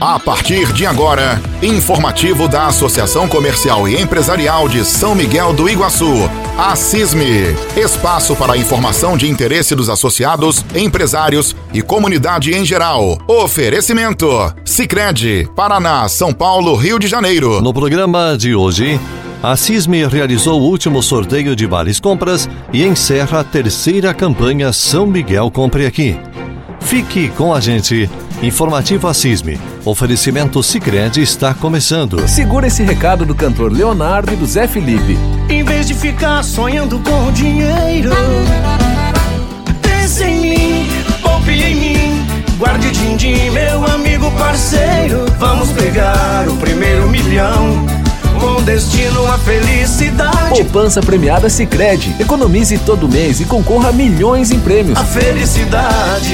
A partir de agora, informativo da Associação Comercial e Empresarial de São Miguel do Iguaçu, a CISME. Espaço para informação de interesse dos associados, empresários e comunidade em geral. Oferecimento: Sicredi, Paraná, São Paulo, Rio de Janeiro. No programa de hoje, a CISME realizou o último sorteio de vales compras e encerra a terceira campanha São Miguel Compre Aqui. Fique com a gente. Informativo Assisme. Oferecimento Sicredi está começando. Segura esse recado do cantor Leonardo e do Zé Felipe. Em vez de ficar sonhando com dinheiro, pense em mim, poupe em mim. Guarde din-din, meu amigo parceiro. Vamos pegar o primeiro milhão com destino à felicidade. Poupança premiada Sicredi. Economize todo mês e concorra a milhões em prêmios. A felicidade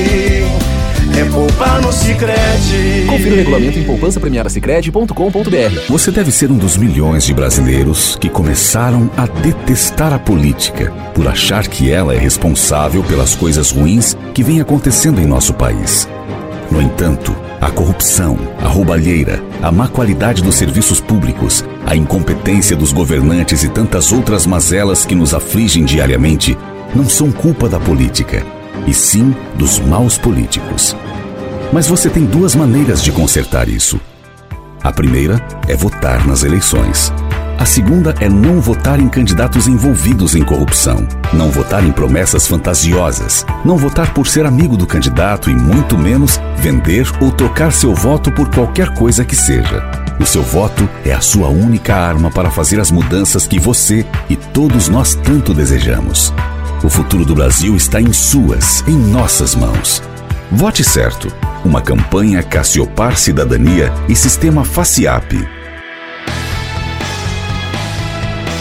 poupar no Sicredi. Confira o regulamento em poupancapremiadasicredi.com.br. Você deve ser um dos milhões de brasileiros que começaram a detestar a política por achar que ela é responsável pelas coisas ruins que vêm acontecendo em nosso país. No entanto, a corrupção, a roubalheira, a má qualidade dos serviços públicos, a incompetência dos governantes e tantas outras mazelas que nos afligem diariamente não são culpa da política, e sim dos maus políticos. Mas você tem duas maneiras de consertar isso. A primeira é votar nas eleições. A segunda é não votar em candidatos envolvidos em corrupção, não votar em promessas fantasiosas, não votar por ser amigo do candidato e muito menos vender ou trocar seu voto por qualquer coisa que seja. O seu voto é a sua única arma para fazer as mudanças que você e todos nós tanto desejamos. O futuro do Brasil está em suas, em nossas mãos. Vote certo. Uma campanha Cassiopar Cidadania e Sistema FACIAP.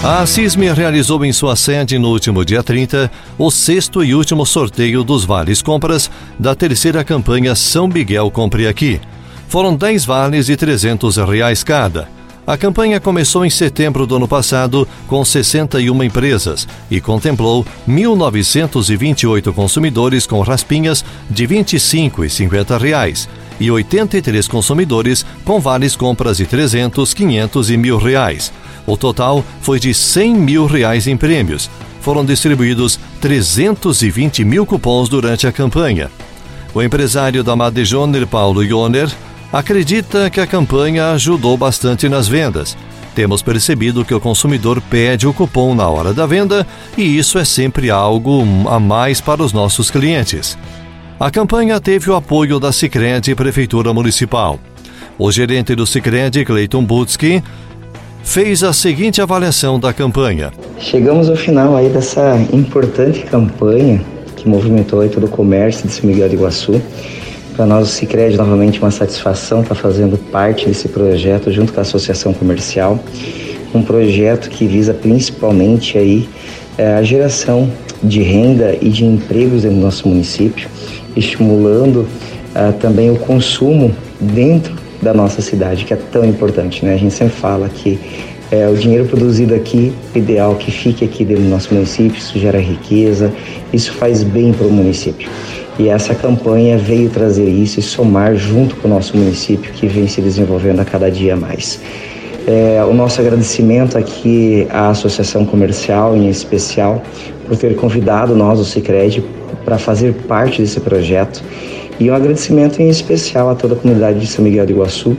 A CISME realizou em sua sede no último dia 30 o sexto e último sorteio dos vales compras da terceira campanha São Miguel Compre Aqui. Foram 10 vales de 300 reais cada. A campanha começou em setembro do ano passado com 61 empresas e contemplou 1.928 consumidores com raspinhas de R$ 25 e 50 reais e 83 consumidores com vales compras de 300, 500 e mil reais. O total foi de 100 mil reais em prêmios. Foram distribuídos 320 mil cupons durante a campanha. O empresário da Madejoner, Paulo Ioner, acredita que a campanha ajudou bastante nas vendas. Temos percebido que o consumidor pede o cupom na hora da venda e isso é sempre algo a mais para os nossos clientes. A campanha teve o apoio da Sicredi Prefeitura Municipal. O gerente do Sicredi, Cleiton Butsky, fez a seguinte avaliação da campanha. Chegamos ao final aí dessa importante campanha que movimentou aí todo o comércio de São Miguel de Iguaçu. Para nós, o Cicred, novamente, uma satisfação estar tá fazendo parte desse projeto junto com a Associação Comercial. Um projeto que visa principalmente aí é, a geração de renda e de empregos dentro do nosso município, estimulando é, também o consumo dentro da nossa cidade, que é tão importante, né? A gente sempre fala que é, o dinheiro produzido aqui, ideal que fique aqui dentro do nosso município, isso gera riqueza, isso faz bem para o município. E essa campanha veio trazer isso e somar junto com o nosso município, que vem se desenvolvendo a cada dia mais. É, o nosso agradecimento aqui à Associação Comercial, em especial, por ter convidado nós, o Cicred, para fazer parte desse projeto e um agradecimento em especial a toda a comunidade de São Miguel do Iguaçu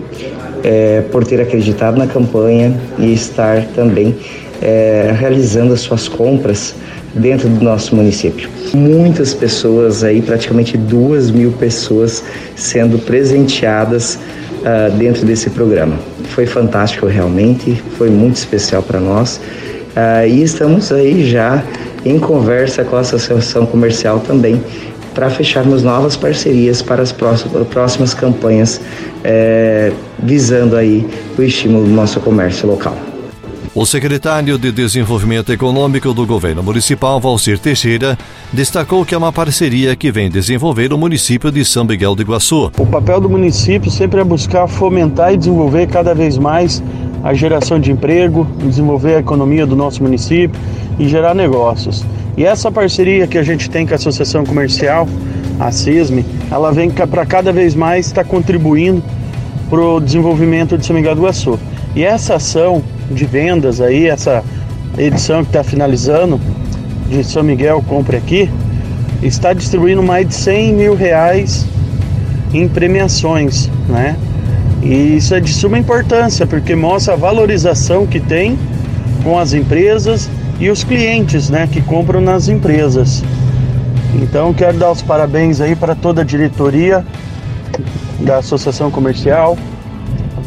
é, por ter acreditado na campanha e estar também é, realizando as suas compras dentro do nosso município. Muitas pessoas aí, praticamente duas mil pessoas sendo presenteadas uh, dentro desse programa. Foi fantástico realmente, foi muito especial para nós uh, e estamos aí já em conversa com a Associação Comercial também para fecharmos novas parcerias para as próximas campanhas, é, visando aí o estímulo do nosso comércio local. O secretário de Desenvolvimento Econômico do governo municipal, Valcir Teixeira, destacou que é uma parceria que vem desenvolver o município de São Miguel do Iguaçu. O papel do município sempre é buscar fomentar e desenvolver cada vez mais a geração de emprego, desenvolver a economia do nosso município e gerar negócios. E essa parceria que a gente tem com a Associação Comercial, a CISME, ela vem para cada vez mais estar tá contribuindo para o desenvolvimento de São Miguel do Iguaçu. E essa ação de vendas aí, essa edição que está finalizando de São Miguel Compre Aqui, está distribuindo mais de 100 mil reais em premiações, né? E isso é de suma importância, porque mostra a valorização que tem com as empresas e os clientes, né, que compram nas empresas. Então, quero dar os parabéns aí para toda a diretoria da Associação Comercial.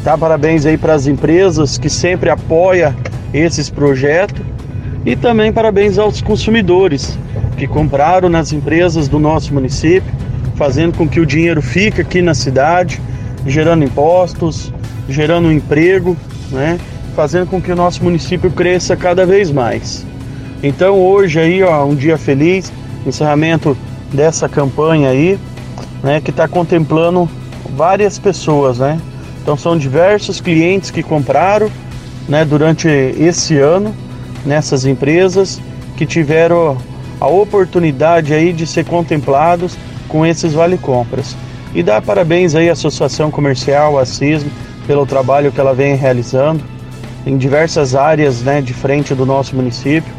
Tá parabéns aí para as empresas que sempre apoia esses projetos e também parabéns aos consumidores que compraram nas empresas do nosso município, fazendo com que o dinheiro fique aqui na cidade, gerando impostos, gerando emprego, né? Fazendo com que o nosso município cresça cada vez mais. Então hoje aí, ó, um dia feliz, encerramento dessa campanha aí, né, que está contemplando várias pessoas, né? Então são diversos clientes que compraram, né, durante esse ano nessas empresas que tiveram a oportunidade aí de ser contemplados com esses vale compras. E dar parabéns aí à Associação Comercial, a CISM, pelo trabalho que ela vem realizando em diversas áreas, né, de frente do nosso município,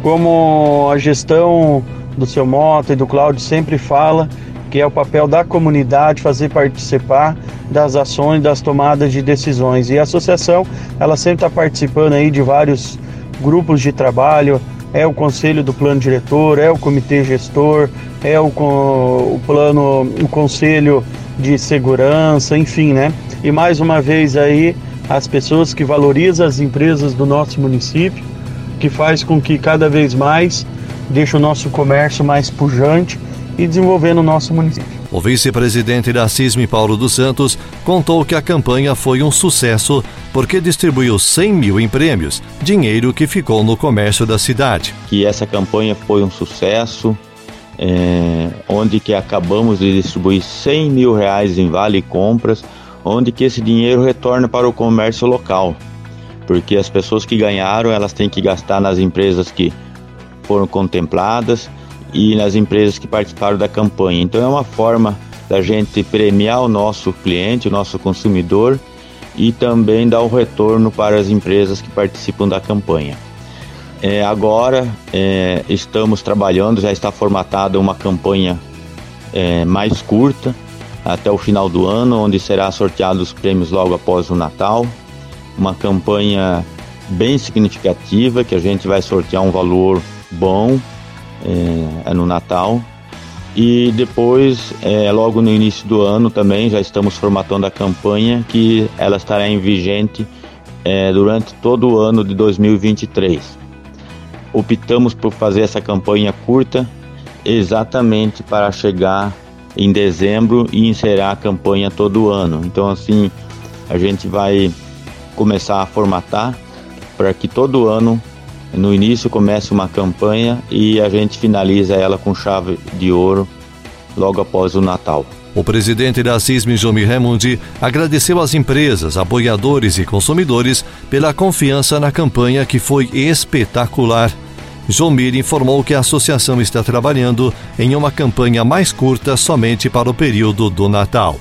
como a gestão do seu Mota e do Cláudio sempre fala, que é o papel da comunidade fazer participar das ações, das tomadas de decisões. E a associação, ela sempre está participando aí de vários grupos de trabalho, é o conselho do plano diretor, é o comitê gestor, é o, o plano, o conselho de segurança, enfim, né? E mais uma vez aí as pessoas que valorizam as empresas do nosso município, que faz com que cada vez mais deixe o nosso comércio mais pujante e desenvolvendo o nosso município. O vice-presidente da CISM, Paulo dos Santos, contou que a campanha foi um sucesso porque distribuiu 100 mil em prêmios, dinheiro que ficou no comércio da cidade. Que essa campanha foi um sucesso, é, onde que acabamos de distribuir 100 mil reais em vale compras, onde que esse dinheiro retorna para o comércio local, porque as pessoas que ganharam elas têm que gastar nas empresas que foram contempladas e nas empresas que participaram da campanha. Então é uma forma da gente premiar o nosso cliente, o nosso consumidor e também dar o retorno para as empresas que participam da campanha. É, agora é, estamos trabalhando, já está formatada uma campanha é, mais curta até o final do ano, onde será sorteado os prêmios logo após o Natal. Uma campanha bem significativa que a gente vai sortear um valor bom é, é no Natal. E depois, é, logo no início do ano também, já estamos formatando a campanha que ela estará em vigente é, durante todo o ano de 2023. Optamos por fazer essa campanha curta exatamente para chegar em dezembro e encerrar a campanha todo ano. Então assim, a gente vai começar a formatar para que todo ano no início começa uma campanha e a gente finaliza ela com chave de ouro logo após o Natal. O presidente da CISM, Jomi Remundi, agradeceu às empresas, apoiadores e consumidores pela confiança na campanha que foi espetacular. Jomir informou que a associação está trabalhando em uma campanha mais curta somente para o período do Natal.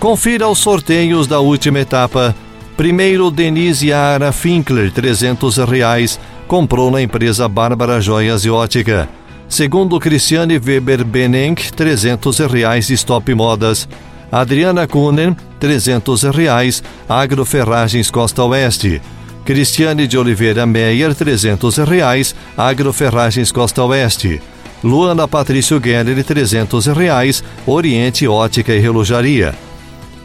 Confira os sorteios da última etapa. Primeiro, Denise Ara Finkler, 300 reais comprou na empresa Bárbara Joias e Ótica. Segundo Cristiane Weber Benenck, 300 reais Stop Modas. Adriana Kuhnen, 300 reais Agroferragens Costa Oeste. Cristiane de Oliveira Meyer, 300 reais Agroferragens Costa Oeste. Luana Patrício Geller, 300 reais Oriente Ótica e Relojaria.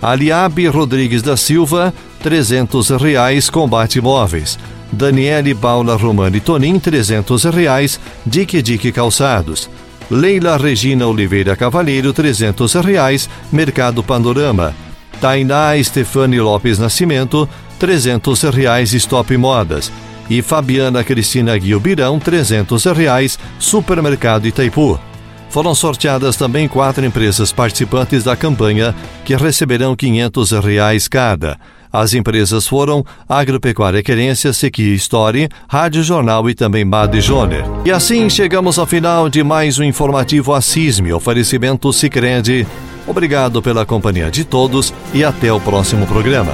Aliabe Rodrigues da Silva, 300 reais Combate Móveis. Daniele Paula Romani Tonin, 300 reais, Dique Dique Calçados. Leila Regina Oliveira Cavalheiro, 300 reais, Mercado Panorama. Tainá Stefani Lopes Nascimento, 300 reais, Stop Modas. E Fabiana Cristina Guilbirão, 300 reais, Supermercado Itaipu. Foram sorteadas também quatro empresas participantes da campanha que receberão 500 reais cada. As empresas foram Agropecuária Querência, Sequi Story, Rádio Jornal e também Mad Joner. E assim chegamos ao final de mais um informativo Assisme, oferecimento Sicredi Obrigado pela companhia de todos e até o próximo programa.